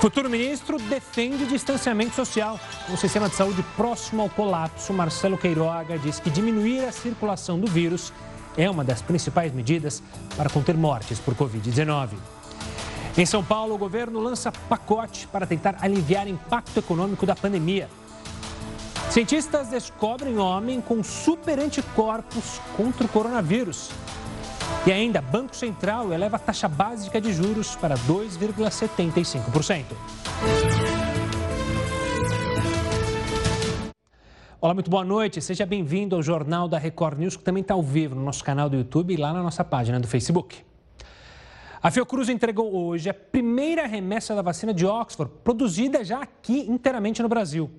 Futuro ministro defende distanciamento social. O sistema de saúde próximo ao colapso, Marcelo Queiroga diz que diminuir a circulação do vírus é uma das principais medidas para conter mortes por Covid-19. Em São Paulo, o governo lança pacote para tentar aliviar o impacto econômico da pandemia. Cientistas descobrem homem com super anticorpos contra o coronavírus. E ainda, Banco Central eleva a taxa básica de juros para 2,75%. Olá, muito boa noite. Seja bem-vindo ao Jornal da Record News, que também está ao vivo no nosso canal do YouTube e lá na nossa página do Facebook. A Fiocruz entregou hoje a primeira remessa da vacina de Oxford, produzida já aqui inteiramente no Brasil.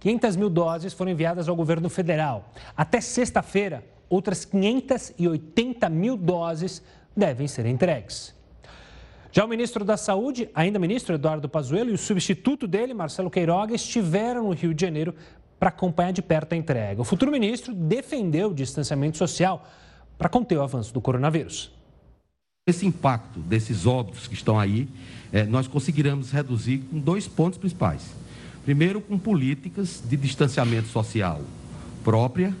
500 mil doses foram enviadas ao governo federal. Até sexta-feira, outras 580 mil doses devem ser entregues. Já o ministro da Saúde, ainda ministro Eduardo Pazuello, e o substituto dele, Marcelo Queiroga, estiveram no Rio de Janeiro para acompanhar de perto a entrega. O futuro ministro defendeu o distanciamento social para conter o avanço do coronavírus. Esse impacto desses óbitos que estão aí, é, nós conseguiremos reduzir com dois pontos principais. Primeiro, com políticas de distanciamento social própria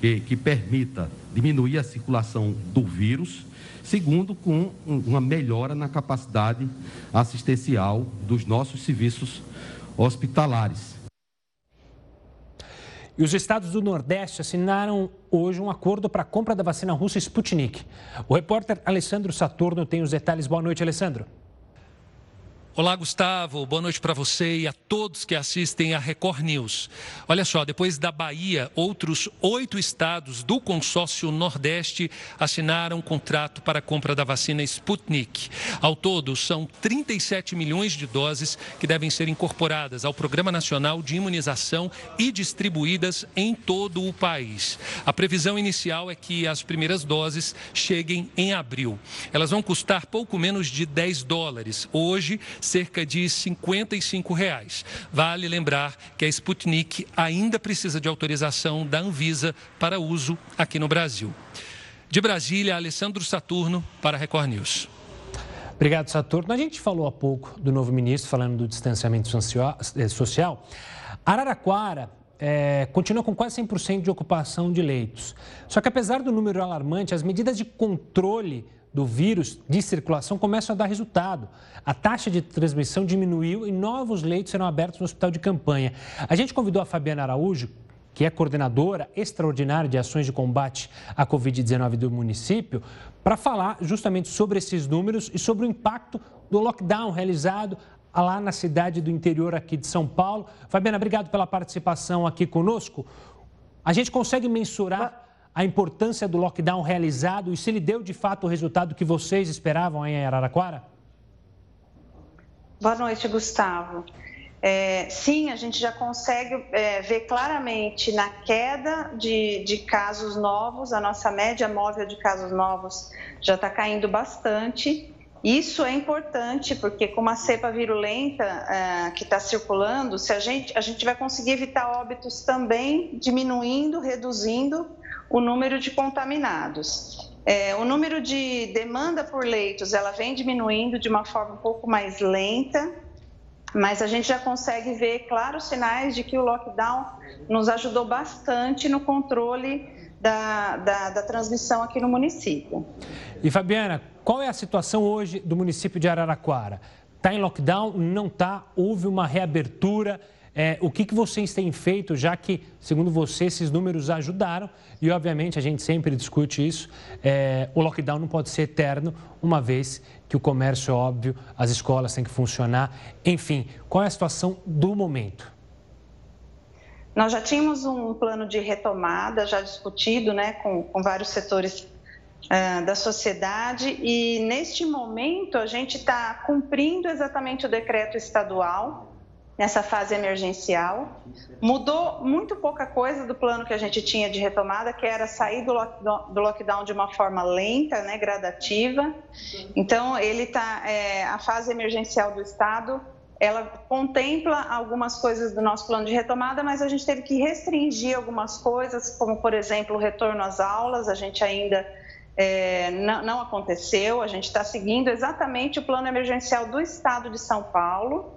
que, que permita diminuir a circulação do vírus. Segundo, com uma melhora na capacidade assistencial dos nossos serviços hospitalares. E os estados do Nordeste assinaram hoje um acordo para a compra da vacina russa Sputnik. O repórter Alessandro Saturno tem os detalhes. Boa noite, Alessandro. Olá, Gustavo. Boa noite para você e a todos que assistem a Record News. Olha só, depois da Bahia, outros oito estados do consórcio Nordeste assinaram um contrato para a compra da vacina Sputnik. Ao todo, são 37 milhões de doses que devem ser incorporadas ao Programa Nacional de Imunização e distribuídas em todo o país. A previsão inicial é que as primeiras doses cheguem em abril. Elas vão custar pouco menos de 10 dólares. Hoje, cerca de 55 reais. Vale lembrar que a Sputnik ainda precisa de autorização da Anvisa para uso aqui no Brasil. De Brasília, Alessandro Saturno para a Record News. Obrigado, Saturno. A gente falou há pouco do novo ministro falando do distanciamento eh, social. Araraquara é, continua com quase 100% de ocupação de leitos. Só que apesar do número alarmante, as medidas de controle do vírus de circulação começam a dar resultado. A taxa de transmissão diminuiu e novos leitos serão abertos no hospital de campanha. A gente convidou a Fabiana Araújo, que é coordenadora extraordinária de ações de combate à Covid-19 do município, para falar justamente sobre esses números e sobre o impacto do lockdown realizado lá na cidade do interior aqui de São Paulo. Fabiana, obrigado pela participação aqui conosco. A gente consegue mensurar a importância do lockdown realizado e se ele deu de fato o resultado que vocês esperavam em Araraquara? Boa noite, Gustavo. É, sim, a gente já consegue é, ver claramente na queda de, de, casos novos, a nossa média móvel de casos novos já está caindo bastante. Isso é importante porque com uma cepa virulenta é, que está circulando, se a gente, a gente vai conseguir evitar óbitos também diminuindo, reduzindo o número de contaminados. É, o número de demanda por leitos ela vem diminuindo de uma forma um pouco mais lenta, mas a gente já consegue ver claros sinais de que o lockdown nos ajudou bastante no controle da, da, da transmissão aqui no município. E Fabiana, qual é a situação hoje do município de Araraquara? Está em lockdown? Não está? Houve uma reabertura? É, o que, que vocês têm feito, já que, segundo você, esses números ajudaram? E, obviamente, a gente sempre discute isso. É, o lockdown não pode ser eterno, uma vez que o comércio é óbvio, as escolas têm que funcionar. Enfim, qual é a situação do momento? Nós já tínhamos um plano de retomada já discutido né, com, com vários setores uh, da sociedade e, neste momento, a gente está cumprindo exatamente o decreto estadual nessa fase emergencial. Mudou muito pouca coisa do plano que a gente tinha de retomada, que era sair do lockdown, do lockdown de uma forma lenta, né, gradativa. Então, ele está é, a fase emergencial do estado. Ela contempla algumas coisas do nosso plano de retomada, mas a gente teve que restringir algumas coisas, como por exemplo o retorno às aulas. A gente ainda é, não, não aconteceu. A gente está seguindo exatamente o plano emergencial do Estado de São Paulo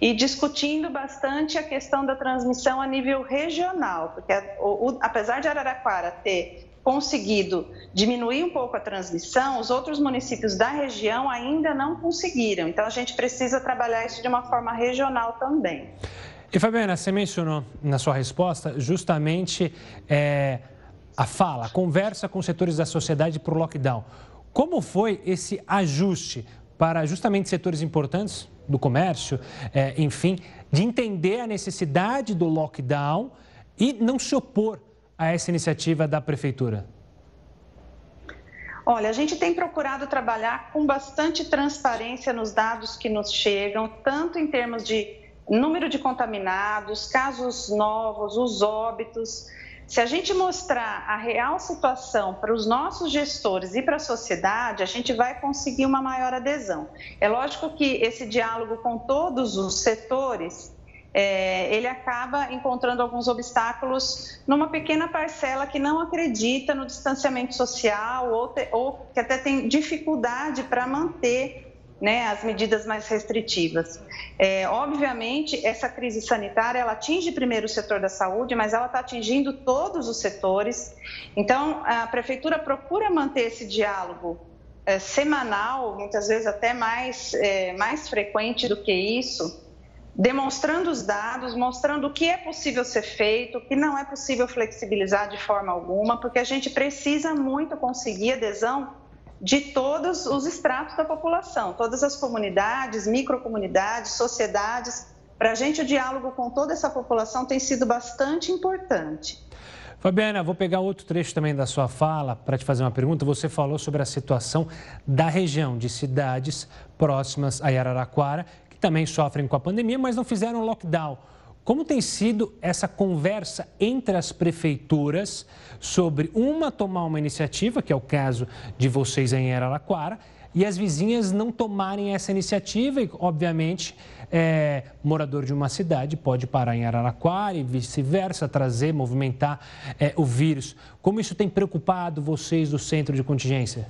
e discutindo bastante a questão da transmissão a nível regional, porque o, o, apesar de Araraquara ter conseguido diminuir um pouco a transmissão, os outros municípios da região ainda não conseguiram. Então, a gente precisa trabalhar isso de uma forma regional também. E Fabiana, você mencionou na sua resposta justamente é, a fala, a conversa com setores da sociedade para o lockdown. Como foi esse ajuste para justamente setores importantes do comércio, é, enfim, de entender a necessidade do lockdown e não se opor a essa iniciativa da prefeitura? Olha, a gente tem procurado trabalhar com bastante transparência nos dados que nos chegam, tanto em termos de número de contaminados, casos novos, os óbitos. Se a gente mostrar a real situação para os nossos gestores e para a sociedade, a gente vai conseguir uma maior adesão. É lógico que esse diálogo com todos os setores, é, ele acaba encontrando alguns obstáculos numa pequena parcela que não acredita no distanciamento social ou, te, ou que até tem dificuldade para manter né, as medidas mais restritivas. É, obviamente, essa crise sanitária ela atinge primeiro o setor da saúde, mas ela está atingindo todos os setores. Então, a prefeitura procura manter esse diálogo é, semanal, muitas vezes até mais, é, mais frequente do que isso, demonstrando os dados, mostrando o que é possível ser feito, o que não é possível flexibilizar de forma alguma, porque a gente precisa muito conseguir adesão de todos os estratos da população, todas as comunidades, microcomunidades, sociedades. Para a gente, o diálogo com toda essa população tem sido bastante importante. Fabiana, vou pegar outro trecho também da sua fala para te fazer uma pergunta. Você falou sobre a situação da região de cidades próximas a Araraquara, que também sofrem com a pandemia, mas não fizeram lockdown. Como tem sido essa conversa entre as prefeituras sobre uma tomar uma iniciativa, que é o caso de vocês em Araraquara, e as vizinhas não tomarem essa iniciativa e, obviamente, é, morador de uma cidade pode parar em Araraquara e vice-versa, trazer, movimentar é, o vírus. Como isso tem preocupado vocês do centro de contingência?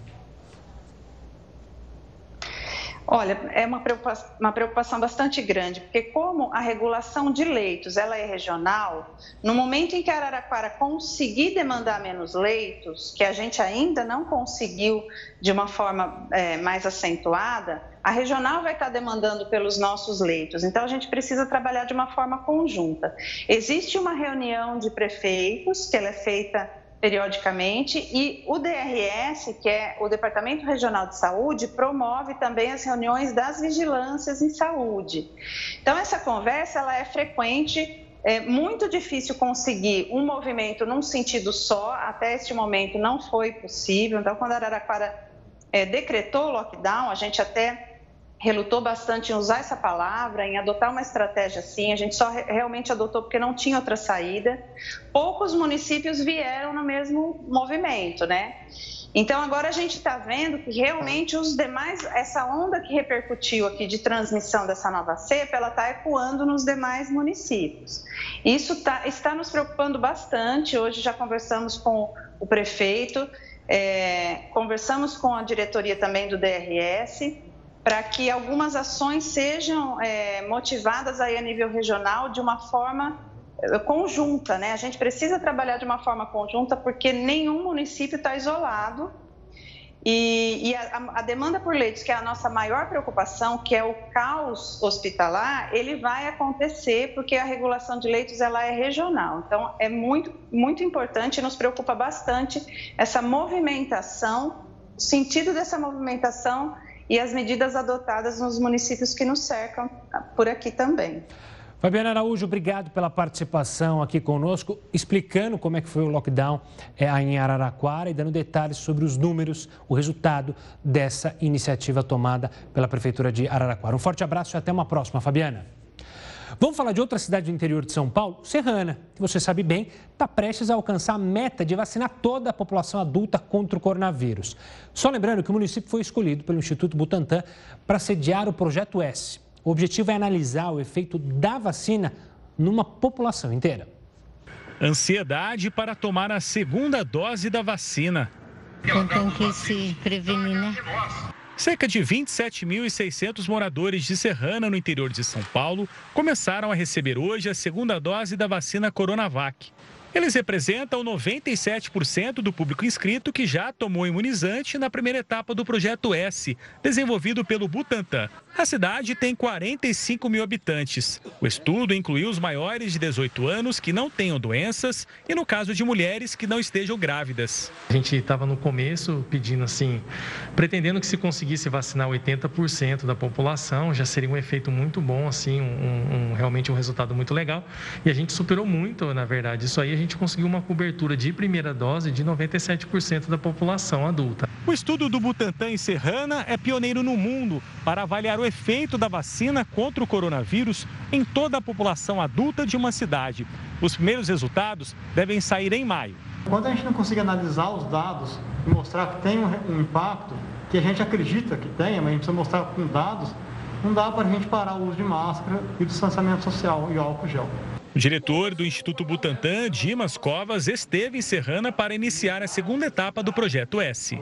Olha, é uma preocupação, uma preocupação, bastante grande, porque como a regulação de leitos ela é regional, no momento em que a Araraquara conseguir demandar menos leitos, que a gente ainda não conseguiu de uma forma é, mais acentuada, a regional vai estar demandando pelos nossos leitos. Então, a gente precisa trabalhar de uma forma conjunta. Existe uma reunião de prefeitos, que ela é feita periodicamente e o DRS, que é o Departamento Regional de Saúde, promove também as reuniões das vigilâncias em saúde. Então essa conversa ela é frequente, é muito difícil conseguir um movimento num sentido só, até este momento não foi possível. Então quando a Araraquara é, decretou o lockdown, a gente até relutou bastante em usar essa palavra, em adotar uma estratégia assim. A gente só realmente adotou porque não tinha outra saída. Poucos municípios vieram no mesmo movimento, né? Então agora a gente está vendo que realmente os demais, essa onda que repercutiu aqui de transmissão dessa nova cepa, ela está ecoando nos demais municípios. Isso tá, está nos preocupando bastante. Hoje já conversamos com o prefeito, é, conversamos com a diretoria também do DRS para que algumas ações sejam é, motivadas aí a nível regional de uma forma é, conjunta, né? A gente precisa trabalhar de uma forma conjunta porque nenhum município está isolado e, e a, a, demanda por leitos, que é a nossa maior preocupação, que é o caos hospitalar, ele vai acontecer porque a regulação de leitos ela é regional. Então é muito muito importante, nos preocupa bastante essa movimentação, o sentido dessa movimentação e as medidas adotadas nos municípios que nos cercam por aqui também. Fabiana Araújo, obrigado pela participação aqui conosco, explicando como é que foi o lockdown é, em Araraquara e dando detalhes sobre os números, o resultado dessa iniciativa tomada pela Prefeitura de Araraquara. Um forte abraço e até uma próxima, Fabiana. Vamos falar de outra cidade do interior de São Paulo, Serrana, que você sabe bem, está prestes a alcançar a meta de vacinar toda a população adulta contra o coronavírus. Só lembrando que o município foi escolhido pelo Instituto Butantan para sediar o Projeto S. O objetivo é analisar o efeito da vacina numa população inteira. Ansiedade para tomar a segunda dose da vacina. Então, tem que se prevenir, né? Cerca de 27.600 moradores de Serrana, no interior de São Paulo, começaram a receber hoje a segunda dose da vacina Coronavac. Eles representam 97% do público inscrito que já tomou imunizante na primeira etapa do Projeto S, desenvolvido pelo Butantan. A cidade tem 45 mil habitantes. O estudo incluiu os maiores de 18 anos que não tenham doenças e, no caso de mulheres, que não estejam grávidas. A gente estava no começo pedindo assim, pretendendo que se conseguisse vacinar 80% da população, já seria um efeito muito bom, assim, um, um, realmente um resultado muito legal. E a gente superou muito, na verdade. Isso aí gente conseguiu uma cobertura de primeira dose de 97% da população adulta. O estudo do Butantan em Serrana é pioneiro no mundo para avaliar o efeito da vacina contra o coronavírus em toda a população adulta de uma cidade. Os primeiros resultados devem sair em maio. Quando a gente não consegue analisar os dados e mostrar que tem um, impacto, que a gente acredita que tenha, mas a gente precisa mostrar com dados, não dá para a gente parar o uso de máscara e distanciamento social e álcool gel. O diretor do Instituto Butantan, Dimas Covas, esteve em Serrana para iniciar a segunda etapa do Projeto S.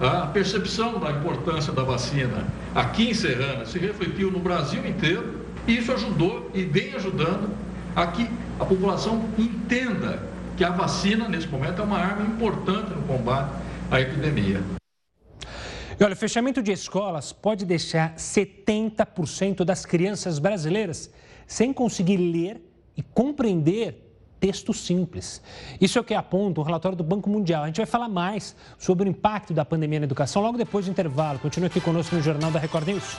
A percepção da importância da vacina aqui em Serrana se refletiu no Brasil inteiro e isso ajudou e vem ajudando a que a população entenda que a vacina, nesse momento, é uma arma importante no combate à epidemia. E olha, o fechamento de escolas pode deixar 70% das crianças brasileiras sem conseguir ler e compreender texto simples. Isso é o que aponta o relatório do Banco Mundial. A gente vai falar mais sobre o impacto da pandemia na educação logo depois do intervalo. Continue aqui conosco no Jornal da Record News.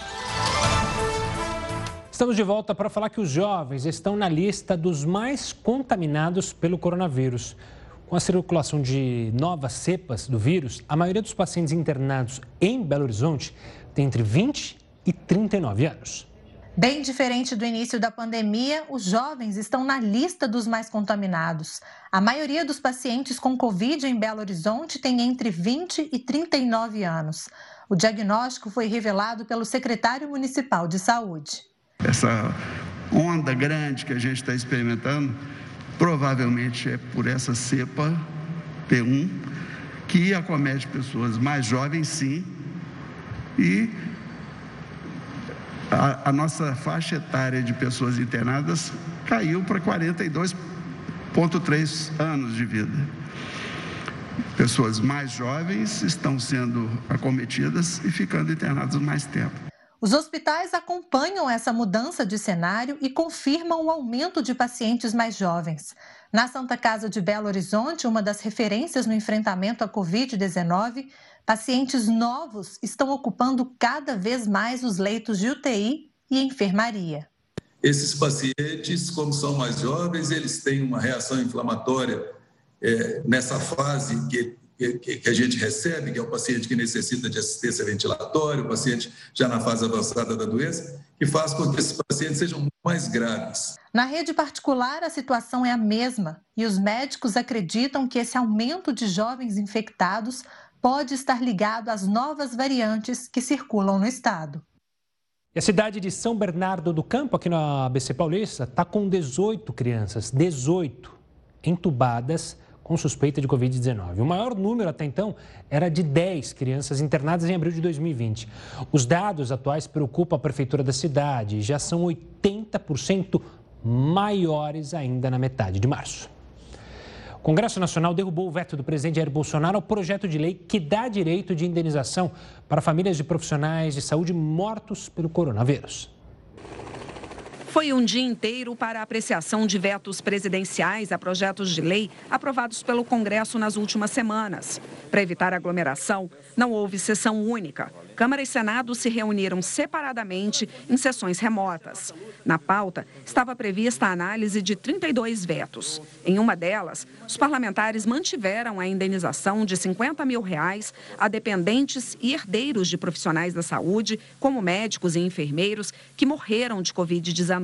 Estamos de volta para falar que os jovens estão na lista dos mais contaminados pelo coronavírus. Com a circulação de novas cepas do vírus, a maioria dos pacientes internados em Belo Horizonte tem entre 20 e 39 anos. Bem diferente do início da pandemia, os jovens estão na lista dos mais contaminados. A maioria dos pacientes com Covid em Belo Horizonte tem entre 20 e 39 anos. O diagnóstico foi revelado pelo secretário municipal de saúde. Essa onda grande que a gente está experimentando provavelmente é por essa cepa P1 que acomete pessoas mais jovens, sim, e a, a nossa faixa etária de pessoas internadas caiu para 42,3 anos de vida. Pessoas mais jovens estão sendo acometidas e ficando internadas mais tempo. Os hospitais acompanham essa mudança de cenário e confirmam o aumento de pacientes mais jovens. Na Santa Casa de Belo Horizonte, uma das referências no enfrentamento à Covid-19, pacientes novos estão ocupando cada vez mais os leitos de UTI e enfermaria. Esses pacientes, como são mais jovens, eles têm uma reação inflamatória é, nessa fase que, que, que, a gente recebe, que é o paciente que necessita de assistência ventilatória, o paciente já na fase avançada da doença, que faz com que esses pacientes sejam mais graves. Na rede particular, a situação é a mesma e os médicos acreditam que esse aumento de jovens infectados pode estar ligado às novas variantes que circulam no estado. E a cidade de São Bernardo do Campo, aqui na ABC Paulista, está com 18 crianças, 18 entubadas com suspeita de Covid-19. O maior número até então era de 10 crianças internadas em abril de 2020. Os dados atuais preocupam a prefeitura da cidade já são 80% maiores ainda na metade de março. O Congresso Nacional derrubou o veto do presidente Jair Bolsonaro ao projeto de lei que dá direito de indenização para famílias de profissionais de saúde mortos pelo coronavírus. Foi um dia inteiro para a apreciação de vetos presidenciais a projetos de lei aprovados pelo Congresso nas últimas semanas. Para evitar aglomeração, não houve sessão única. Câmara e Senado se reuniram separadamente em sessões remotas. Na pauta estava prevista a análise de 32 vetos. Em uma delas, os parlamentares mantiveram a indenização de 50 mil reais a dependentes e herdeiros de profissionais da saúde, como médicos e enfermeiros, que morreram de Covid-19.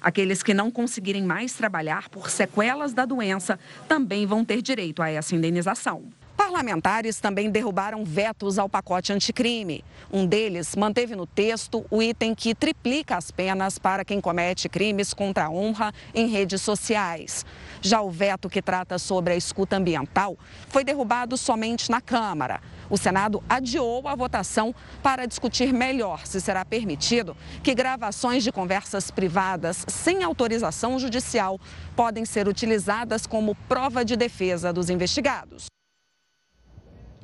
Aqueles que não conseguirem mais trabalhar por sequelas da doença também vão ter direito a essa indenização. Parlamentares também derrubaram vetos ao pacote anticrime. Um deles manteve no texto o item que triplica as penas para quem comete crimes contra a honra em redes sociais. Já o veto que trata sobre a escuta ambiental foi derrubado somente na Câmara. O Senado adiou a votação para discutir melhor se será permitido que gravações de conversas privadas sem autorização judicial podem ser utilizadas como prova de defesa dos investigados.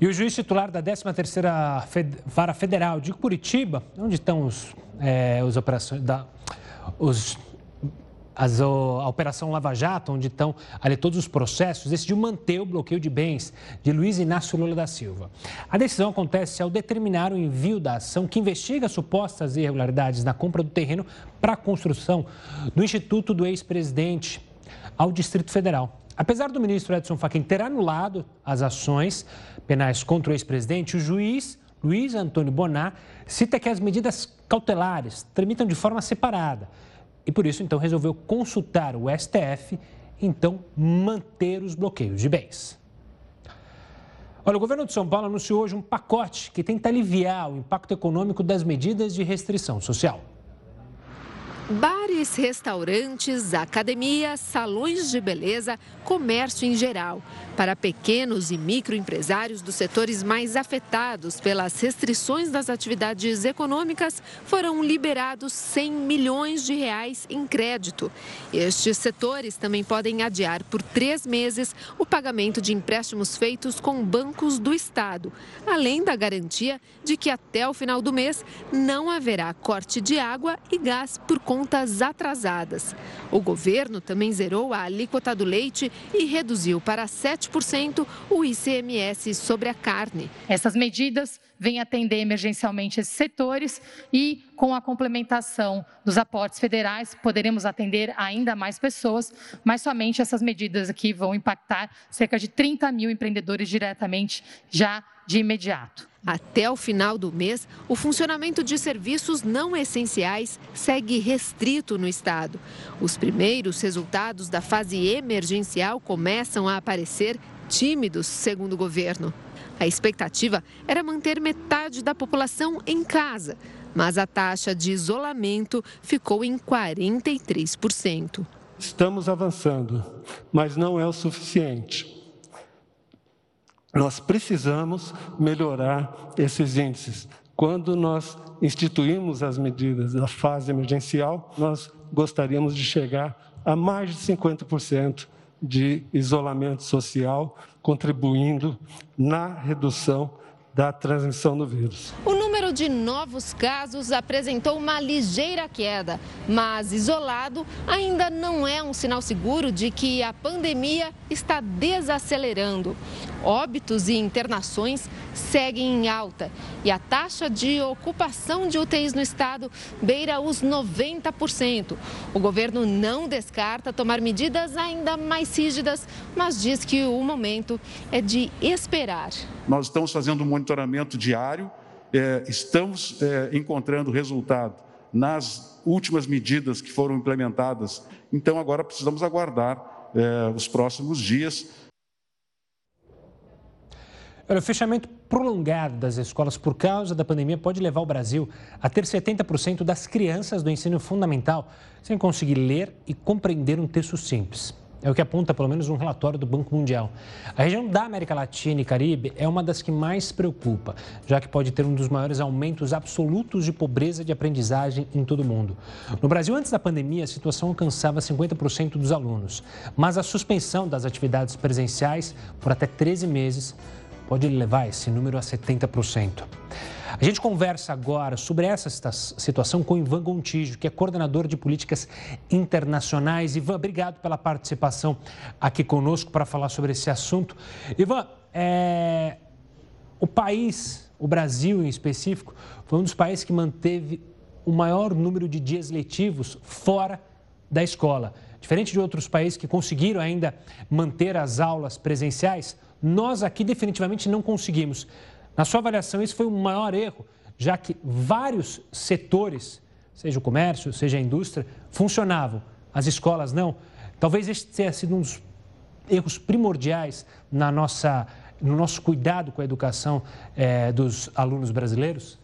E o juiz titular da 13ª Vara Federal de Curitiba, onde estão os, é, os operações da, os as, a Operação Lava Jato, onde estão ali todos os processos, decidiu manter o bloqueio de bens de Luiz Inácio Lula da Silva. A decisão acontece ao determinar o envio da ação que investiga supostas irregularidades na compra do terreno para a construção do Instituto do ex-presidente ao Distrito Federal. Apesar do ministro Edson Fachin ter anulado as ações penais contra o ex-presidente, o juiz Luiz Antônio Bonar cita que as medidas cautelares tramitam de forma separada e por isso, então, resolveu consultar o STF e, então, manter os bloqueios de bens. Olha, o governo de São Paulo anunciou hoje um pacote que tenta aliviar o impacto econômico das medidas de restrição social. Bares, restaurantes, academias, salões de beleza, comércio em geral. Para pequenos e microempresários dos setores mais afetados pelas restrições das atividades econômicas, foram liberados 100 milhões de reais em crédito. Estes setores também podem adiar por três meses o pagamento de empréstimos feitos com bancos do Estado, além da garantia de que até o final do mês não haverá corte de água e gás por conta contas atrasadas. O governo também zerou a alíquota do leite e reduziu para 7% o ICMS sobre a carne. Essas medidas vêm atender emergencialmente esses setores e, com a complementação dos aportes federais, poderemos atender ainda mais pessoas, mas somente essas medidas aqui vão impactar cerca de 30 mil empreendedores diretamente já de imediato. Até o final do mês, o funcionamento de serviços não essenciais segue restrito no estado. Os primeiros resultados da fase emergencial começam a aparecer tímidos, segundo o governo. A expectativa era manter metade da população em casa, mas a taxa de isolamento ficou em 43%. Estamos avançando, mas não é o suficiente. Nós precisamos melhorar esses índices. Quando nós instituímos as medidas da fase emergencial, nós gostaríamos de chegar a mais de 50% de isolamento social, contribuindo na redução da transmissão do vírus. Número de novos casos apresentou uma ligeira queda, mas isolado ainda não é um sinal seguro de que a pandemia está desacelerando. Óbitos e internações seguem em alta e a taxa de ocupação de UTIs no estado beira os 90%. O governo não descarta tomar medidas ainda mais rígidas, mas diz que o momento é de esperar. Nós estamos fazendo um monitoramento diário, é, estamos é, encontrando resultado nas últimas medidas que foram implementadas. Então, agora precisamos aguardar é, os próximos dias o fechamento prolongado das escolas por causa da pandemia pode levar o Brasil a ter 70% das crianças do ensino fundamental sem conseguir ler e compreender um texto simples. É o que aponta pelo menos um relatório do Banco Mundial. A região da América Latina e Caribe é uma das que mais preocupa, já que pode ter um dos maiores aumentos absolutos de pobreza de aprendizagem em todo o mundo. No Brasil, antes da pandemia, a situação alcançava 50% dos alunos, mas a suspensão das atividades presenciais por até 13 meses pode levar esse número a 70%. A gente conversa agora sobre essa situação com Ivan Gontijo, que é coordenador de políticas internacionais. Ivan, obrigado pela participação aqui conosco para falar sobre esse assunto. Ivan, é... o país, o Brasil em específico, foi um dos países que manteve o maior número de dias letivos fora da escola. Diferente de outros países que conseguiram ainda manter as aulas presenciais, nós aqui definitivamente não conseguimos. Na sua avaliação, isso foi o maior erro, já que vários setores, seja o comércio, seja a indústria, funcionavam, as escolas não. Talvez este tenha sido um dos erros primordiais na nossa no nosso cuidado com a educação é, dos alunos brasileiros?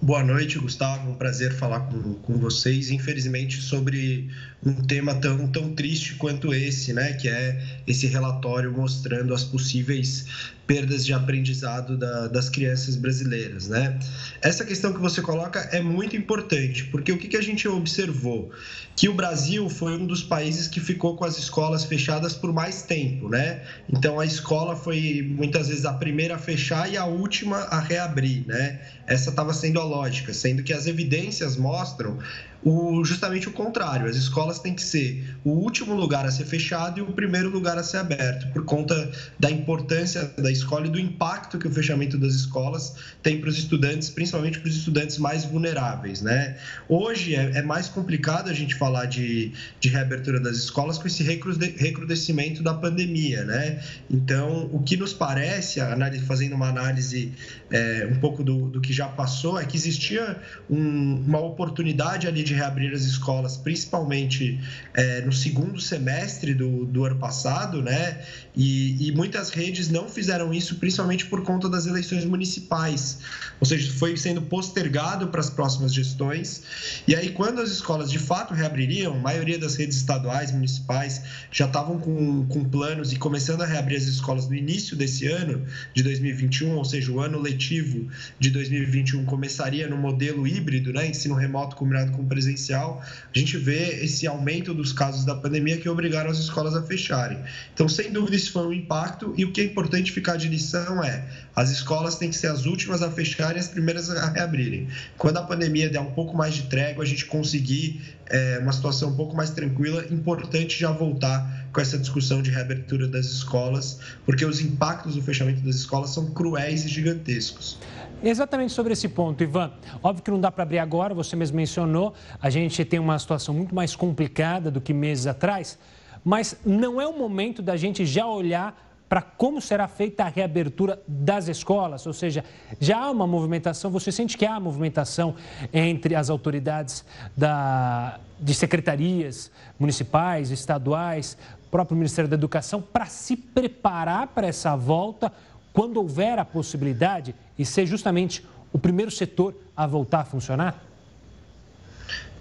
Boa noite, Gustavo. Um prazer falar com, com vocês. Infelizmente, sobre um tema tão, tão triste quanto esse, né? Que é esse relatório mostrando as possíveis perdas de aprendizado da, das crianças brasileiras, né? Essa questão que você coloca é muito importante, porque o que, que a gente observou? Que o Brasil foi um dos países que ficou com as escolas fechadas por mais tempo, né? Então a escola foi muitas vezes a primeira a fechar e a última a reabrir, né? Essa estava sendo a lógica, sendo que as evidências mostram o, justamente o contrário. As escolas têm que ser o último lugar a ser fechado e o primeiro lugar a ser aberto, por conta da importância da escola e do impacto que o fechamento das escolas tem para os estudantes, principalmente para os estudantes mais vulneráveis. Né? Hoje é, é, mais complicado a gente falar de, de reabertura das escolas com esse recrudescimento da pandemia. Né? Então, o que nos parece, fazendo uma análise é, um pouco do, do que já passou, é que existia um, uma oportunidade ali de de reabrir as escolas, principalmente é, no segundo semestre do, do ano passado, né? E, e, muitas redes não fizeram isso, principalmente por conta das eleições municipais, ou seja, foi sendo postergado para as próximas gestões. E aí, quando as escolas de fato reabririam, a maioria das redes estaduais, municipais, já estavam com, com planos e começando a reabrir as escolas no início desse ano, de 2021, ou seja, o ano letivo de 2021 começaria no modelo híbrido, né? Ensino remoto combinado com presencial. A gente vê esse aumento dos casos da pandemia que obrigaram as escolas a fecharem. Então, sem dúvida, isso foi um impacto e o que é importante ficar de lição é as escolas têm que ser as últimas a fecharem e as primeiras a reabrirem. Quando a pandemia der um pouco mais de trégua, a gente conseguir é, uma situação um pouco mais tranquila, importante já voltar com essa discussão de reabertura das escolas, porque os impactos do fechamento das escolas são cruéis e gigantescos. Exatamente sobre esse ponto, Ivan. Óbvio que não dá para abrir agora, você mesmo mencionou, a gente tem uma situação muito mais complicada do que meses atrás, mas não é o momento da gente já olhar para como será feita a reabertura das escolas, ou seja, já há uma movimentação, você sente que há movimentação entre as autoridades da, de secretarias municipais, estaduais, próprio Ministério da Educação, para se preparar para essa volta quando houver a possibilidade e ser justamente o primeiro setor a voltar a funcionar?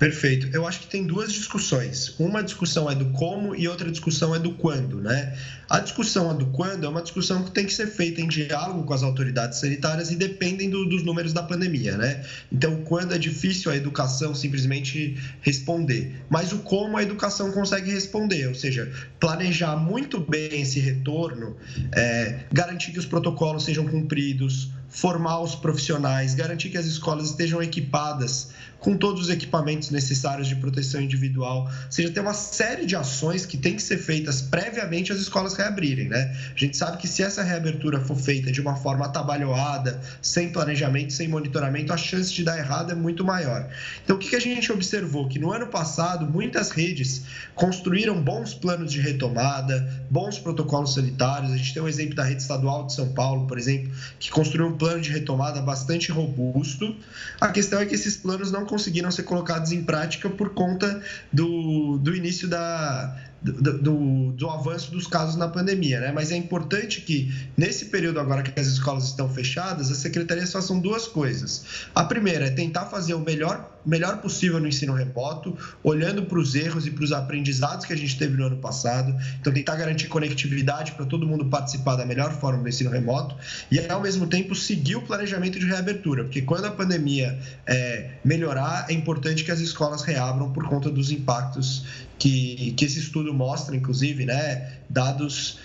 Perfeito. Eu acho que tem duas discussões. Uma discussão é do como e outra discussão é do quando, né? A discussão do quando é uma discussão que tem que ser feita em diálogo com as autoridades sanitárias e dependem do, dos números da pandemia, né? Então, quando é difícil a educação simplesmente responder, mas o como a educação consegue responder, ou seja, planejar muito bem esse retorno, é, garantir que os protocolos sejam cumpridos, formar os profissionais, garantir que as escolas estejam equipadas com todos os equipamentos necessários de proteção individual. Ou seja, tem uma série de ações que tem que ser feitas previamente às escolas reabrirem, né? A gente sabe que se essa reabertura for feita de uma forma atabalhoada, sem planejamento, sem monitoramento, a chance de dar errado é muito maior. Então, o que a gente observou? Que no ano passado, muitas redes construíram bons planos de retomada, bons protocolos sanitários. A gente tem um exemplo da rede estadual de São Paulo, por exemplo, que construiu um plano de retomada bastante robusto. A questão é que esses planos não conseguiram ser colocados em prática por conta do, do início da, do, do, do, avanço dos casos na pandemia, né? Mas é importante que, nesse período agora que as escolas estão fechadas, as secretarias façam duas coisas. A primeira é tentar fazer o melhor, melhor possível no ensino remoto, olhando para os erros e para os aprendizados que a gente teve no ano passado. Então, tentar garantir conectividade para todo mundo participar da melhor forma do ensino remoto e, ao mesmo tempo, seguir o planejamento de reabertura, porque quando a pandemia é, melhorar, é importante que as escolas reabram por conta dos impactos que, que esse estudo mostra, inclusive, né, dados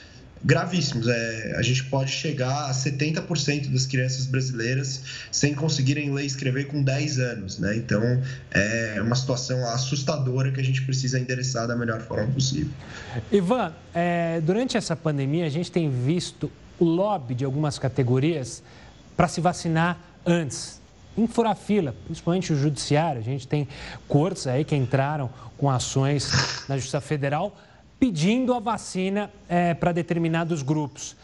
gravíssimos. É, a gente pode chegar a 70% das crianças brasileiras sem conseguirem ler e escrever com 10 anos. Né? Então, é uma situação assustadora que a gente precisa endereçar da melhor forma possível. Ivan, é, durante essa pandemia, a gente tem visto o lobby de algumas categorias para se vacinar antes em furar fila, principalmente o judiciário. A gente tem cortes aí que entraram com ações na Justiça Federal pedindo a vacina é, para determinados grupos.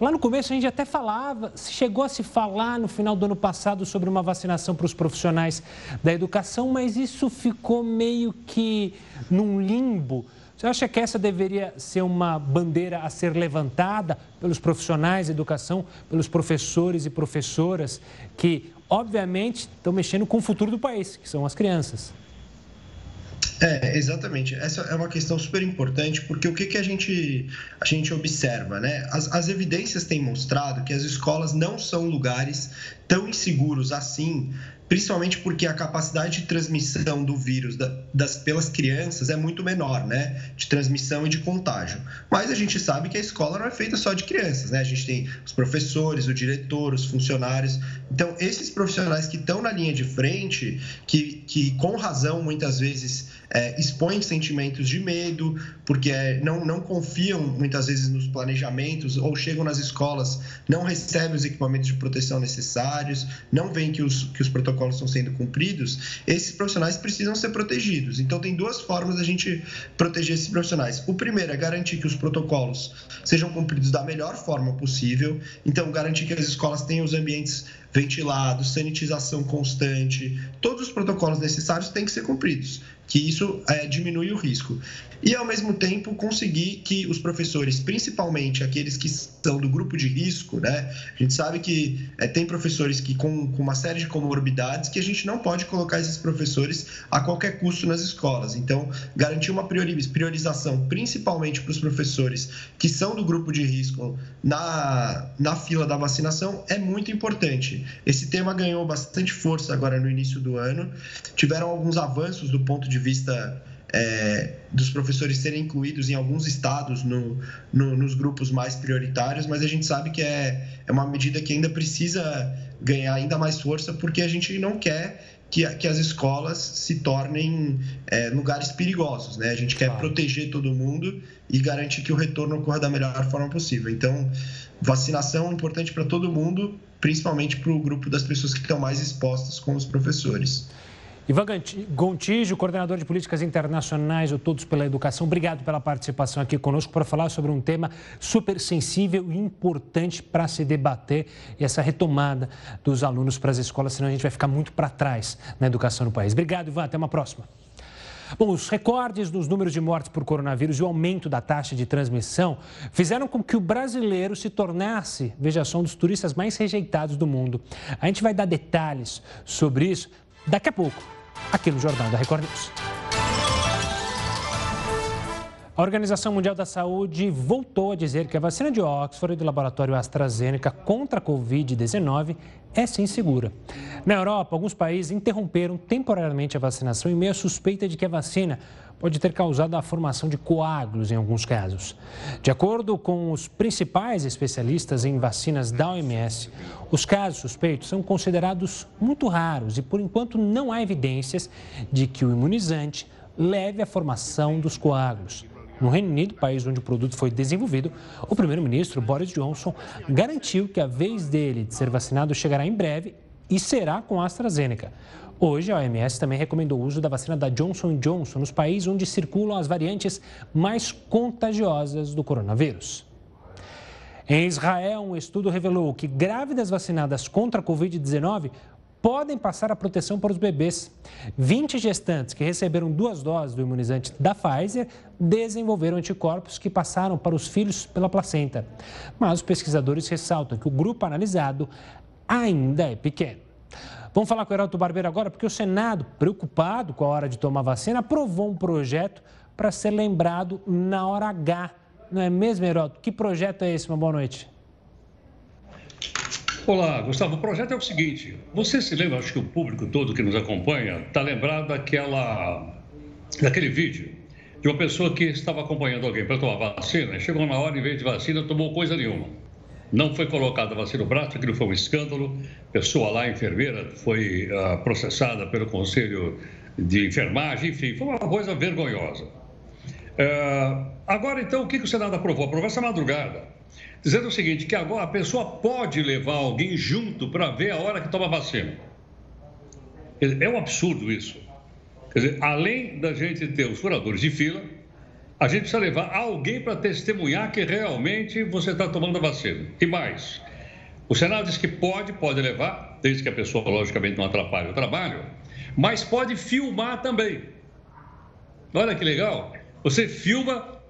Lá no começo a gente até falava, chegou a se falar no final do ano passado sobre uma vacinação para os profissionais da educação, mas isso ficou meio que num limbo. Você acha que essa deveria ser uma bandeira a ser levantada pelos profissionais de educação, pelos professores e professoras que, obviamente, estão mexendo com o futuro do país, que são as crianças? É, exatamente. Essa é uma questão super importante, porque o que, que a, gente, a gente observa, né? As, as evidências têm mostrado que as escolas não são lugares tão inseguros assim principalmente porque a capacidade de transmissão do vírus da, das, pelas crianças é muito menor, né? De transmissão e de contágio. Mas a gente sabe que a escola não é feita só de crianças, né? A gente tem os professores, o diretor, os funcionários. Então, esses profissionais que estão na linha de frente, que, que com razão muitas vezes é, expõem sentimentos de medo, porque é, não, não confiam muitas vezes nos planejamentos, ou chegam nas escolas, não recebem os equipamentos de proteção necessários, não veem que os, que os protocolos estão sendo cumpridos, esses profissionais precisam ser protegidos. Então, tem duas formas da gente proteger esses profissionais. O primeiro é garantir que os protocolos sejam cumpridos da melhor forma possível, então, garantir que as escolas tenham os ambientes ventilados, sanitização constante, todos os protocolos necessários têm que ser cumpridos que isso é, diminui o risco. E, ao mesmo tempo, conseguir que os professores, principalmente aqueles que são do grupo de risco, né? A gente sabe que é, tem professores que com, com uma série de comorbidades que a gente não pode colocar esses professores a qualquer custo nas escolas. Então, garantir uma priorização, principalmente para os professores que são do grupo de risco na, na fila da vacinação, é muito importante. Esse tema ganhou bastante força agora no início do ano. Tiveram alguns avanços do ponto de vista é, dos professores serem incluídos em alguns estados no, no, nos grupos mais prioritários, mas a gente sabe que é, é uma medida que ainda precisa ganhar ainda mais força, porque a gente não quer que, que as escolas se tornem é, lugares perigosos. Né? A gente quer claro. proteger todo mundo e garantir que o retorno ocorra da melhor forma possível. Então, vacinação é importante para todo mundo, principalmente para o grupo das pessoas que estão mais expostas, como os professores. Ivan Gontijo, coordenador de políticas internacionais do Todos pela Educação, obrigado pela participação aqui conosco para falar sobre um tema super sensível e importante para se debater e essa retomada dos alunos para as escolas, senão a gente vai ficar muito para trás na educação no país. Obrigado, Ivan. Até uma próxima. Bom, os recordes dos números de mortes por coronavírus e o aumento da taxa de transmissão fizeram com que o brasileiro se tornasse, veja só, um dos turistas mais rejeitados do mundo. A gente vai dar detalhes sobre isso daqui a pouco, aqui no Jornal da Record News. A Organização Mundial da Saúde voltou a dizer que a vacina de Oxford do laboratório AstraZeneca contra a Covid-19 é sim segura. Na Europa, alguns países interromperam temporariamente a vacinação em meio à suspeita de que a vacina pode ter causado a formação de coágulos em alguns casos. De acordo com os principais especialistas em vacinas da OMS, os casos suspeitos são considerados muito raros e, por enquanto, não há evidências de que o imunizante leve à formação dos coágulos. No Reino Unido, país onde o produto foi desenvolvido, o primeiro-ministro Boris Johnson garantiu que a vez dele de ser vacinado chegará em breve e será com a AstraZeneca. Hoje, a OMS também recomendou o uso da vacina da Johnson Johnson nos países onde circulam as variantes mais contagiosas do coronavírus. Em Israel, um estudo revelou que grávidas vacinadas contra a Covid-19 podem passar a proteção para os bebês. 20 gestantes que receberam duas doses do imunizante da Pfizer desenvolveram anticorpos que passaram para os filhos pela placenta. Mas os pesquisadores ressaltam que o grupo analisado ainda é pequeno. Vamos falar com o Heraldo Barbeiro agora, porque o Senado, preocupado com a hora de tomar vacina, aprovou um projeto para ser lembrado na hora H. Não é mesmo, Heraldo? Que projeto é esse? Uma boa noite. Olá, Gustavo. O projeto é o seguinte: você se lembra, acho que o público todo que nos acompanha está lembrado daquela, daquele vídeo de uma pessoa que estava acompanhando alguém para tomar vacina, chegou na hora, em vez de vacina, tomou coisa nenhuma. Não foi colocada vacina no braço, aquilo foi um escândalo. Pessoa lá, enfermeira, foi uh, processada pelo Conselho de Enfermagem, enfim, foi uma coisa vergonhosa. Uh, agora, então, o que, que o Senado aprovou? Aprovou essa madrugada, dizendo o seguinte, que agora a pessoa pode levar alguém junto para ver a hora que toma vacina. É um absurdo isso. Quer dizer, além da gente ter os furadores de fila, a gente precisa levar alguém para testemunhar que realmente você está tomando a vacina. E mais, o Senado diz que pode, pode levar, desde que a pessoa, logicamente, não atrapalhe o trabalho, mas pode filmar também. Olha que legal. Você filma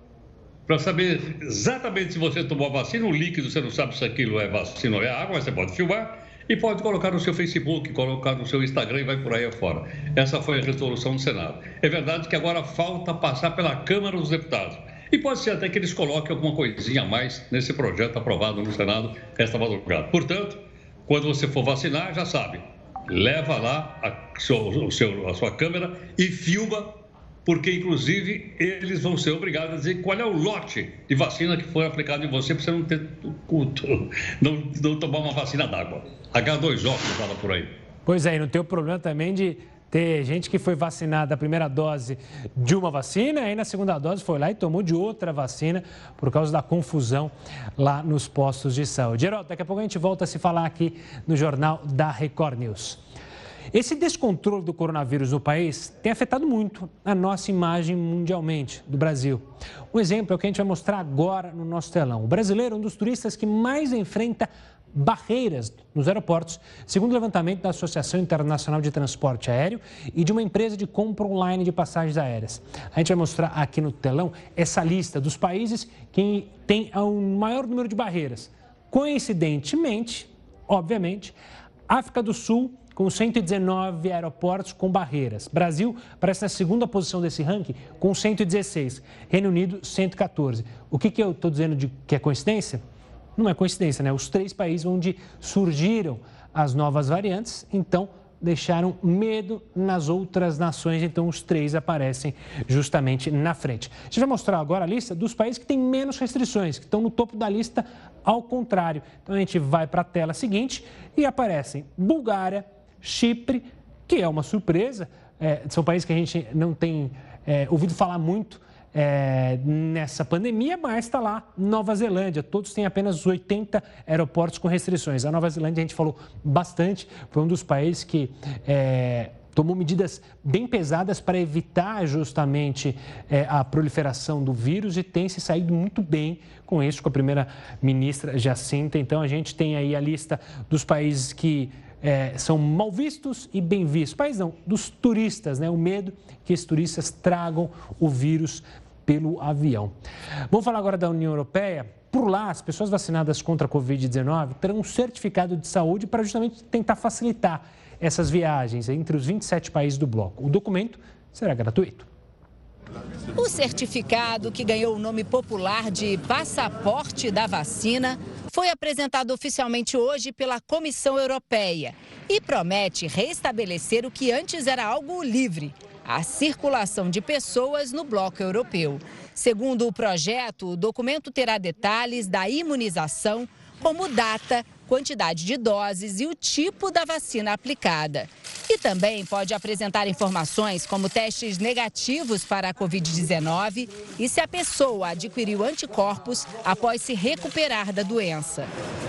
para saber exatamente se você tomou a vacina. O líquido, você não sabe se aquilo é vacina ou é água, mas você pode filmar e pode colocar no seu Facebook, colocar no seu Instagram e vai por aí afora. Essa foi a resolução do Senado. É verdade que agora falta passar pela Câmara dos Deputados. E pode ser até que eles coloquem alguma coisinha a mais nesse projeto aprovado no Senado esta madrugada. Portanto, quando você for vacinar, já sabe, leva lá a, seu, a sua câmera e filma, porque inclusive eles vão ser obrigados a dizer qual é o lote de vacina que foi aplicado em você para você não ter não, não tomar uma vacina d'água. H2O que fala por aí. Pois é, e não tem o problema também de ter gente que foi vacinada a primeira dose de uma vacina, e aí na segunda dose foi lá e tomou de outra vacina por causa da confusão lá nos postos de saúde. Geraldo, daqui a pouco a gente volta a se falar aqui no Jornal da Record News. Esse descontrole do coronavírus no país tem afetado muito a nossa imagem mundialmente do Brasil. Um exemplo é o que a gente vai mostrar agora no nosso telão. O brasileiro é um dos turistas que mais enfrenta barreiras nos aeroportos, segundo o levantamento da Associação Internacional de Transporte Aéreo e de uma empresa de compra online de passagens aéreas. A gente vai mostrar aqui no telão essa lista dos países que têm o maior número de barreiras. Coincidentemente, obviamente, África do Sul com 119 aeroportos com barreiras. Brasil aparece na segunda posição desse ranking com 116. Reino Unido, 114. O que, que eu estou dizendo de que é coincidência? Não é coincidência, né? Os três países onde surgiram as novas variantes, então deixaram medo nas outras nações, então os três aparecem justamente na frente. A gente vai mostrar agora a lista dos países que têm menos restrições, que estão no topo da lista ao contrário. Então a gente vai para a tela seguinte e aparecem Bulgária, Chipre, que é uma surpresa, é, são países que a gente não tem é, ouvido falar muito é, nessa pandemia, mas está lá Nova Zelândia. Todos têm apenas 80 aeroportos com restrições. A Nova Zelândia, a gente falou bastante, foi um dos países que é, tomou medidas bem pesadas para evitar justamente é, a proliferação do vírus e tem se saído muito bem com isso, com a primeira ministra Jacinta. Então, a gente tem aí a lista dos países que é, são mal vistos e bem vistos. País não, dos turistas, né? O medo que esses turistas tragam o vírus pelo avião. Vamos falar agora da União Europeia. Por lá, as pessoas vacinadas contra a Covid-19 terão um certificado de saúde para justamente tentar facilitar essas viagens entre os 27 países do bloco. O documento será gratuito. O certificado, que ganhou o nome popular de Passaporte da Vacina, foi apresentado oficialmente hoje pela Comissão Europeia e promete restabelecer o que antes era algo livre a circulação de pessoas no bloco europeu. Segundo o projeto, o documento terá detalhes da imunização, como data, quantidade de doses e o tipo da vacina aplicada. E também pode apresentar informações como testes negativos para a Covid-19 e se a pessoa adquiriu anticorpos após se recuperar da doença.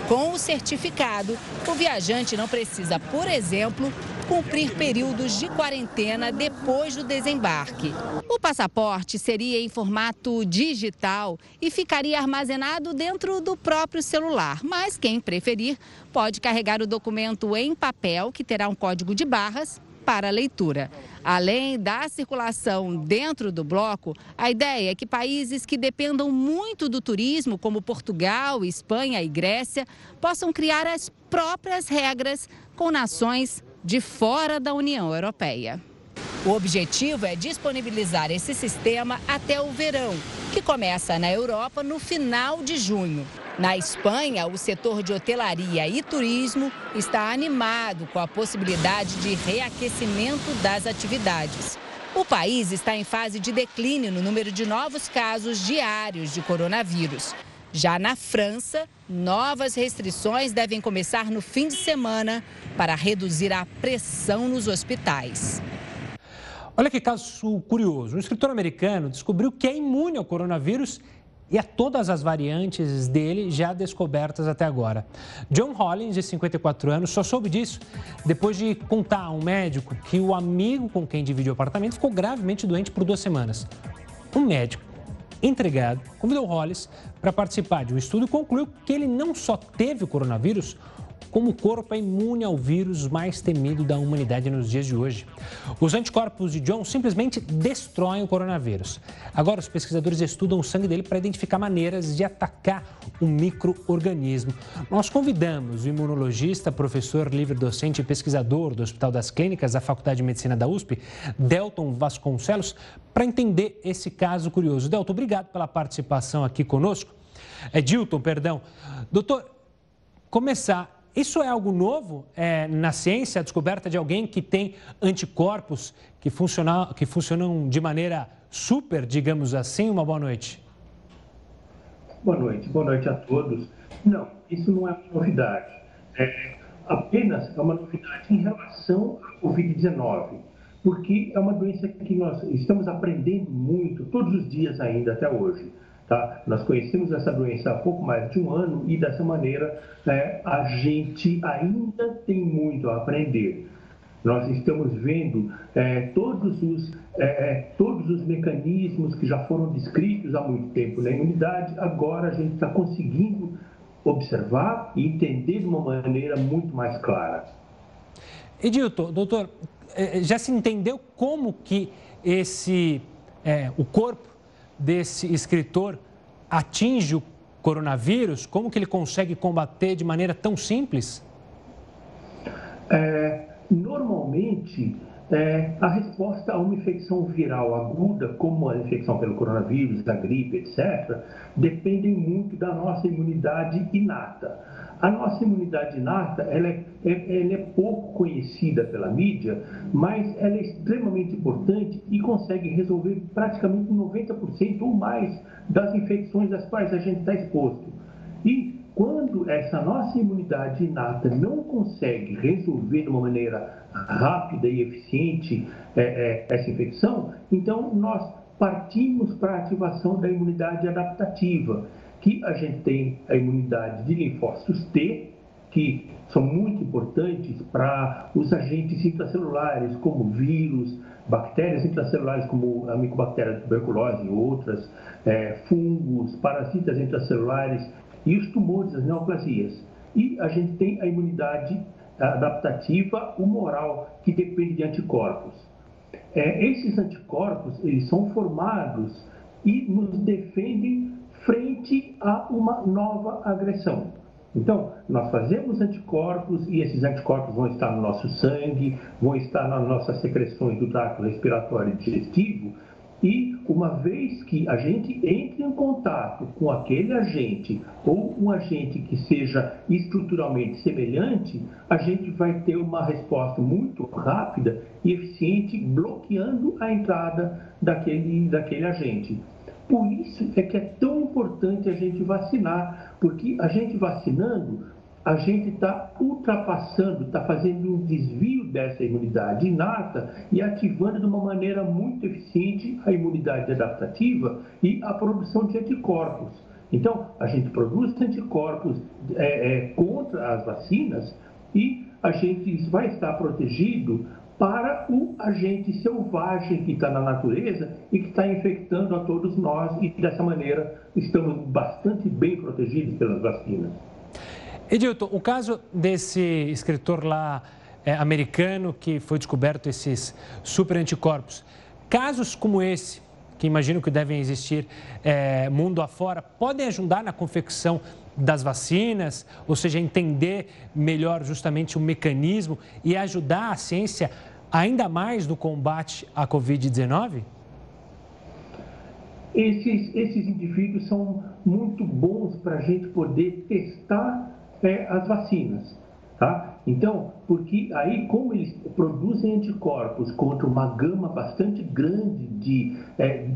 Com o certificado, o viajante não precisa, por exemplo, cumprir períodos de quarentena depois do desembarque. O passaporte seria em formato digital e ficaria armazenado dentro do próprio celular, mas quem preferir pode carregar o documento em papel, que terá um código de barras para leitura. Além da circulação dentro do bloco, a ideia é que países que dependam muito do turismo, como Portugal, Espanha e Grécia, possam criar as próprias regras com nações de fora da União Europeia. O objetivo é disponibilizar esse sistema até o verão, que começa na Europa no final de junho. Na Espanha, o setor de hotelaria e turismo está animado com a possibilidade de reaquecimento das atividades. O país está em fase de declínio no número de novos casos diários de coronavírus. Já na França, novas restrições devem começar no fim de semana para reduzir a pressão nos hospitais. Olha que caso curioso. Um escritor americano descobriu que é imune ao coronavírus e a todas as variantes dele já descobertas até agora. John Hollins, de 54 anos, só soube disso depois de contar a um médico que o amigo com quem divide o apartamento ficou gravemente doente por duas semanas. Um médico entregado convidou Hollis para participar de um estudo e concluiu que ele não só teve o coronavírus, como o corpo é imune ao vírus mais temido da humanidade nos dias de hoje. Os anticorpos de John simplesmente destroem o coronavírus. Agora, os pesquisadores estudam o sangue dele para identificar maneiras de atacar o microorganismo. Nós convidamos o imunologista, professor livre-docente e pesquisador do Hospital das Clínicas da Faculdade de Medicina da USP, Delton Vasconcelos, para entender esse caso curioso. Delton, obrigado pela participação aqui conosco. É Dilton, perdão. Doutor, começar isso é algo novo é, na ciência, a descoberta de alguém que tem anticorpos que, funciona, que funcionam de maneira super, digamos assim? Uma boa noite. Boa noite, boa noite a todos. Não, isso não é novidade. É apenas é uma novidade em relação à Covid-19, porque é uma doença que nós estamos aprendendo muito todos os dias ainda até hoje. Tá? Nós conhecemos essa doença há pouco mais de um ano e dessa maneira né, a gente ainda tem muito a aprender. Nós estamos vendo é, todos, os, é, é, todos os mecanismos que já foram descritos há muito tempo na imunidade, agora a gente está conseguindo observar e entender de uma maneira muito mais clara. Edilton, doutor, é, já se entendeu como que esse, é, o corpo desse escritor atinge o coronavírus? Como que ele consegue combater de maneira tão simples? É, normalmente, é, a resposta a uma infecção viral aguda, como a infecção pelo coronavírus, a gripe, etc., dependem muito da nossa imunidade inata. A nossa imunidade inata ela é, é, ela é pouco conhecida pela mídia, mas ela é extremamente importante e consegue resolver praticamente 90% ou mais das infecções às quais a gente está exposto. E quando essa nossa imunidade inata não consegue resolver de uma maneira rápida e eficiente é, é, essa infecção, então nós partimos para a ativação da imunidade adaptativa que a gente tem a imunidade de linfócitos T, que são muito importantes para os agentes intracelulares, como vírus, bactérias intracelulares, como a micobactéria tuberculose e outras, é, fungos, parasitas intracelulares e os tumores, as neoplasias. E a gente tem a imunidade adaptativa humoral, que depende de anticorpos. É, esses anticorpos, eles são formados e nos defendem frente a uma nova agressão. Então, nós fazemos anticorpos e esses anticorpos vão estar no nosso sangue, vão estar nas nossas secreções do trato respiratório e digestivo, e uma vez que a gente entre em contato com aquele agente ou um agente que seja estruturalmente semelhante, a gente vai ter uma resposta muito rápida e eficiente bloqueando a entrada daquele, daquele agente. Por isso é que é tão importante a gente vacinar, porque a gente vacinando, a gente está ultrapassando, está fazendo um desvio dessa imunidade inata e ativando de uma maneira muito eficiente a imunidade adaptativa e a produção de anticorpos. Então, a gente produz anticorpos é, é, contra as vacinas e a gente vai estar protegido para o agente selvagem que está na natureza e que está infectando a todos nós e dessa maneira estamos bastante bem protegidos pelas vacinas. Edilton, o caso desse escritor lá é, americano que foi descoberto esses super anticorpos, casos como esse, que imagino que devem existir é, mundo afora, podem ajudar na confecção das vacinas, ou seja, entender melhor justamente o mecanismo e ajudar a ciência ainda mais no combate à Covid-19? Esses, esses indivíduos são muito bons para a gente poder testar é, as vacinas. Tá? Então, porque aí, como eles produzem anticorpos contra uma gama bastante grande de, é,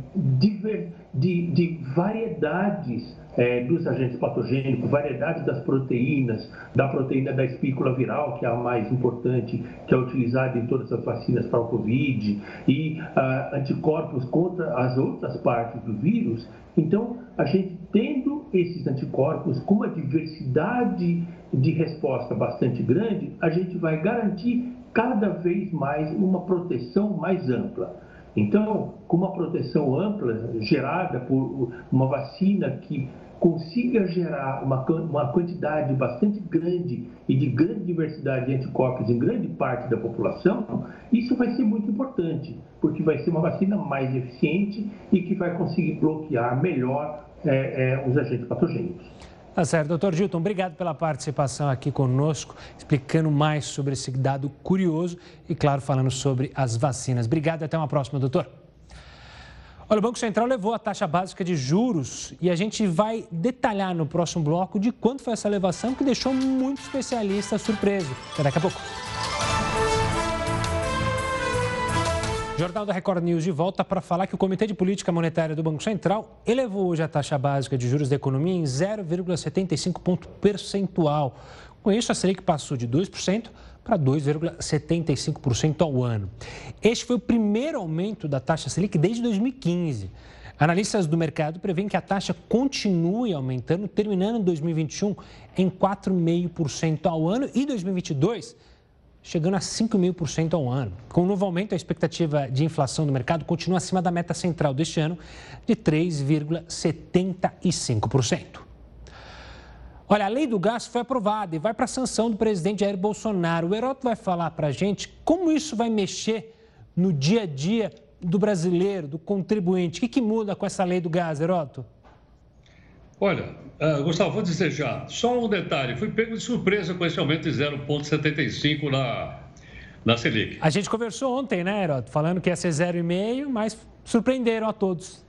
de, de variedades é, dos agentes patogênicos, variedades das proteínas, da proteína da espícula viral, que é a mais importante, que é utilizada em todas as vacinas para o Covid, e ah, anticorpos contra as outras partes do vírus. Então, a gente tendo esses anticorpos com uma diversidade de resposta bastante grande, a gente vai garantir cada vez mais uma proteção mais ampla. Então, com uma proteção ampla gerada por uma vacina que consiga gerar uma, uma quantidade bastante grande e de grande diversidade de anticorpos em grande parte da população, isso vai ser muito importante, porque vai ser uma vacina mais eficiente e que vai conseguir bloquear melhor é, é, os agentes patogênicos. Tá certo, doutor Gilton, obrigado pela participação aqui conosco, explicando mais sobre esse dado curioso e, claro, falando sobre as vacinas. Obrigado e até uma próxima, doutor. Olha, o Banco Central levou a taxa básica de juros e a gente vai detalhar no próximo bloco de quanto foi essa elevação que deixou muitos especialistas surpresos. Até daqui a pouco. Jornal da Record News de volta para falar que o Comitê de Política Monetária do Banco Central elevou hoje a taxa básica de juros da economia em 0,75 ponto percentual. Com isso, a Selic passou de 2% para 2,75% ao ano. Este foi o primeiro aumento da taxa Selic desde 2015. Analistas do mercado prevêem que a taxa continue aumentando, terminando em 2021 em 4,5% ao ano e 2022 chegando a 5,5% ao ano. Com o novo aumento, a expectativa de inflação do mercado continua acima da meta central deste ano de 3,75%. Olha, a lei do gás foi aprovada e vai para a sanção do presidente Jair Bolsonaro. O Heroto vai falar para a gente como isso vai mexer no dia a dia do brasileiro, do contribuinte. O que, que muda com essa lei do gás, Heroto? Olha, uh, Gustavo, vou dizer já, só um detalhe. Fui pego de surpresa com esse aumento de 0,75 na, na Selic. A gente conversou ontem, né, Heroto? Falando que ia ser 0,5, mas surpreenderam a todos.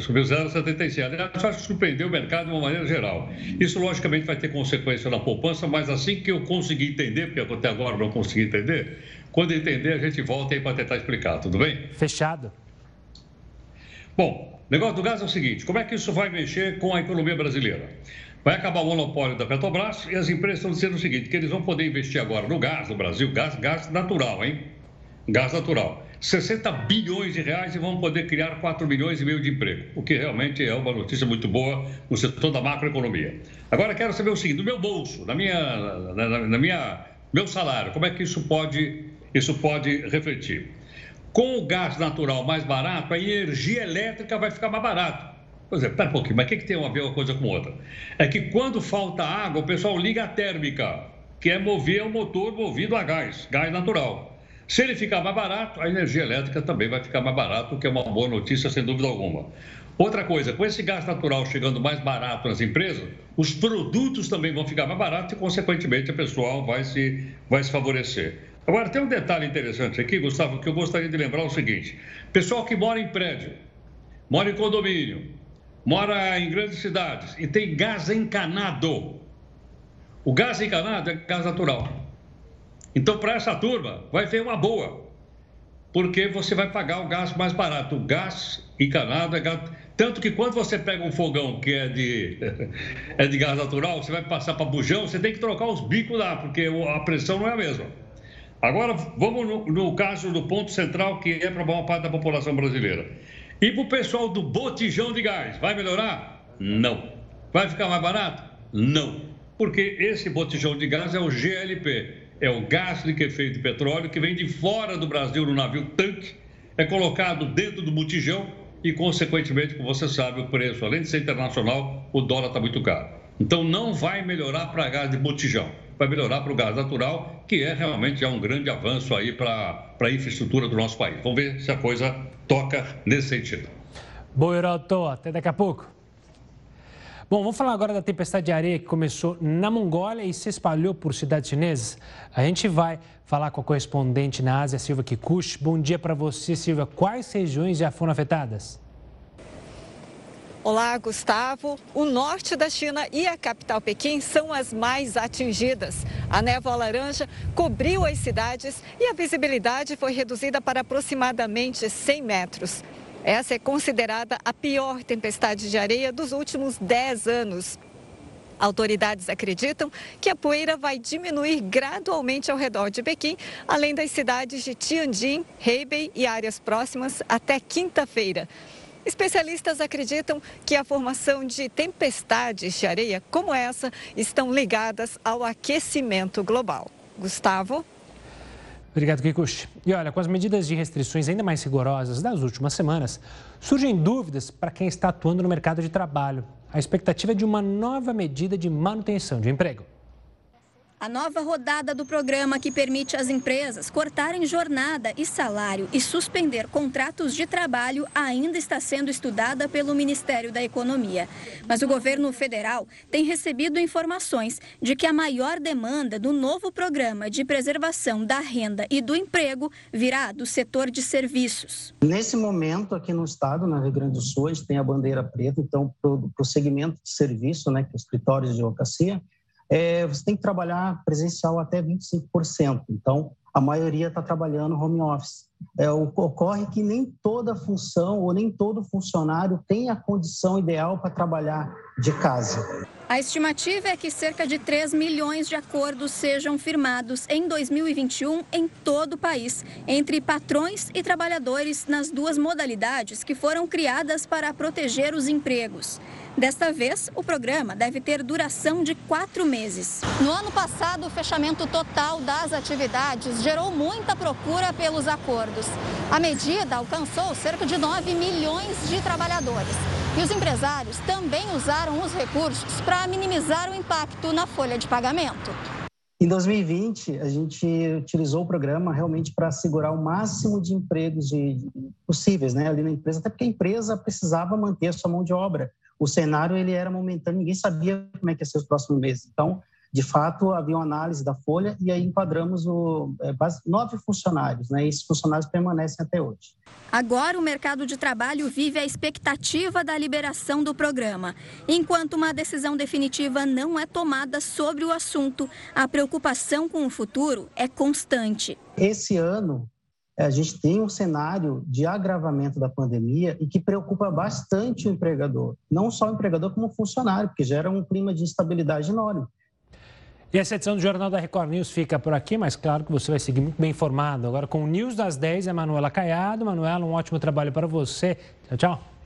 Subiu 0,77. Aliás, acho que surpreendeu o mercado de uma maneira geral. Isso, logicamente, vai ter consequência na poupança, mas assim que eu conseguir entender, porque até agora não consegui entender, quando entender, a gente volta aí para tentar explicar, tudo bem? Fechado. Bom, o negócio do gás é o seguinte: como é que isso vai mexer com a economia brasileira? Vai acabar o monopólio da Petrobras e as empresas estão dizendo o seguinte: que eles vão poder investir agora no gás no Brasil, gás, gás natural, hein? Gás natural. 60 bilhões de reais e vão poder criar 4 milhões e meio de emprego, o que realmente é uma notícia muito boa no setor da macroeconomia. Agora quero saber o seguinte, no meu bolso, na minha, na, na minha, meu salário, como é que isso pode, isso pode refletir? Com o gás natural mais barato, a energia elétrica vai ficar mais barata. Pois é, pera um pouquinho, mas o que, que tem a ver uma coisa com outra? É que quando falta água, o pessoal liga a térmica, que é mover o motor movido a gás, gás natural. Se ele ficar mais barato, a energia elétrica também vai ficar mais barato, o que é uma boa notícia, sem dúvida alguma. Outra coisa, com esse gás natural chegando mais barato nas empresas, os produtos também vão ficar mais baratos e, consequentemente, a pessoal vai se, vai se favorecer. Agora, tem um detalhe interessante aqui, Gustavo, que eu gostaria de lembrar o seguinte: pessoal que mora em prédio, mora em condomínio, mora em grandes cidades e tem gás encanado. O gás encanado é gás natural. Então, para essa turma, vai ver uma boa, porque você vai pagar o gás mais barato. O gás encanado é gás... Tanto que quando você pega um fogão que é de, é de gás natural, você vai passar para bujão, você tem que trocar os bicos lá, porque a pressão não é a mesma. Agora, vamos no, no caso do ponto central, que é para boa parte da população brasileira. E para o pessoal do botijão de gás, vai melhorar? Não. Vai ficar mais barato? Não. Porque esse botijão de gás é o GLP, é o gás liquefeito de petróleo que vem de fora do Brasil no navio tanque, é colocado dentro do botijão e, consequentemente, como você sabe, o preço, além de ser internacional, o dólar está muito caro. Então, não vai melhorar para gás de botijão, vai melhorar para o gás natural, que é realmente é um grande avanço aí para a infraestrutura do nosso país. Vamos ver se a coisa toca nesse sentido. Boa, Heroto. Até daqui a pouco. Bom, vamos falar agora da tempestade de areia que começou na Mongólia e se espalhou por cidades chinesas. A gente vai falar com a correspondente na Ásia, Silvia Kikuchi. Bom dia para você, Silvia. Quais regiões já foram afetadas? Olá, Gustavo. O norte da China e a capital Pequim são as mais atingidas. A névoa laranja cobriu as cidades e a visibilidade foi reduzida para aproximadamente 100 metros. Essa é considerada a pior tempestade de areia dos últimos 10 anos. Autoridades acreditam que a poeira vai diminuir gradualmente ao redor de Pequim, além das cidades de Tianjin, Hebei e áreas próximas até quinta-feira. Especialistas acreditam que a formação de tempestades de areia como essa estão ligadas ao aquecimento global. Gustavo? Obrigado, Kikuchi. E olha, com as medidas de restrições ainda mais rigorosas das últimas semanas, surgem dúvidas para quem está atuando no mercado de trabalho. a expectativa é de uma nova medida de manutenção de emprego. A nova rodada do programa que permite às empresas cortarem jornada e salário e suspender contratos de trabalho ainda está sendo estudada pelo Ministério da Economia. Mas o governo federal tem recebido informações de que a maior demanda do novo programa de preservação da renda e do emprego virá do setor de serviços. Nesse momento, aqui no estado, na Rio Grande do Sul, a gente tem a bandeira preta, então, para o segmento de serviço, né, que é os escritórios de advocacia, é, você tem que trabalhar presencial até 25%. Então, a maioria está trabalhando home office. É, ocorre que nem toda função ou nem todo funcionário tem a condição ideal para trabalhar de casa. A estimativa é que cerca de 3 milhões de acordos sejam firmados em 2021 em todo o país, entre patrões e trabalhadores nas duas modalidades que foram criadas para proteger os empregos. Desta vez, o programa deve ter duração de quatro meses. No ano passado, o fechamento total das atividades gerou muita procura pelos acordos. A medida alcançou cerca de 9 milhões de trabalhadores. E os empresários também usaram os recursos para minimizar o impacto na folha de pagamento. Em 2020, a gente utilizou o programa realmente para assegurar o máximo de empregos de, possíveis né, ali na empresa, até porque a empresa precisava manter a sua mão de obra o cenário ele era momentâneo, ninguém sabia como é que ia ser os próximos meses. Então, de fato, havia uma análise da folha e aí enquadramos o, é, nove funcionários, né? E esses funcionários permanecem até hoje. Agora, o mercado de trabalho vive a expectativa da liberação do programa. Enquanto uma decisão definitiva não é tomada sobre o assunto, a preocupação com o futuro é constante. Esse ano, é, a gente tem um cenário de agravamento da pandemia e que preocupa bastante o empregador, não só o empregador como o funcionário, porque gera um clima de instabilidade enorme. E essa edição do Jornal da Record News fica por aqui, mas claro que você vai seguir muito bem informado. Agora com o News das 10 é Manuela Caiado. Manuela, um ótimo trabalho para você. Tchau, tchau.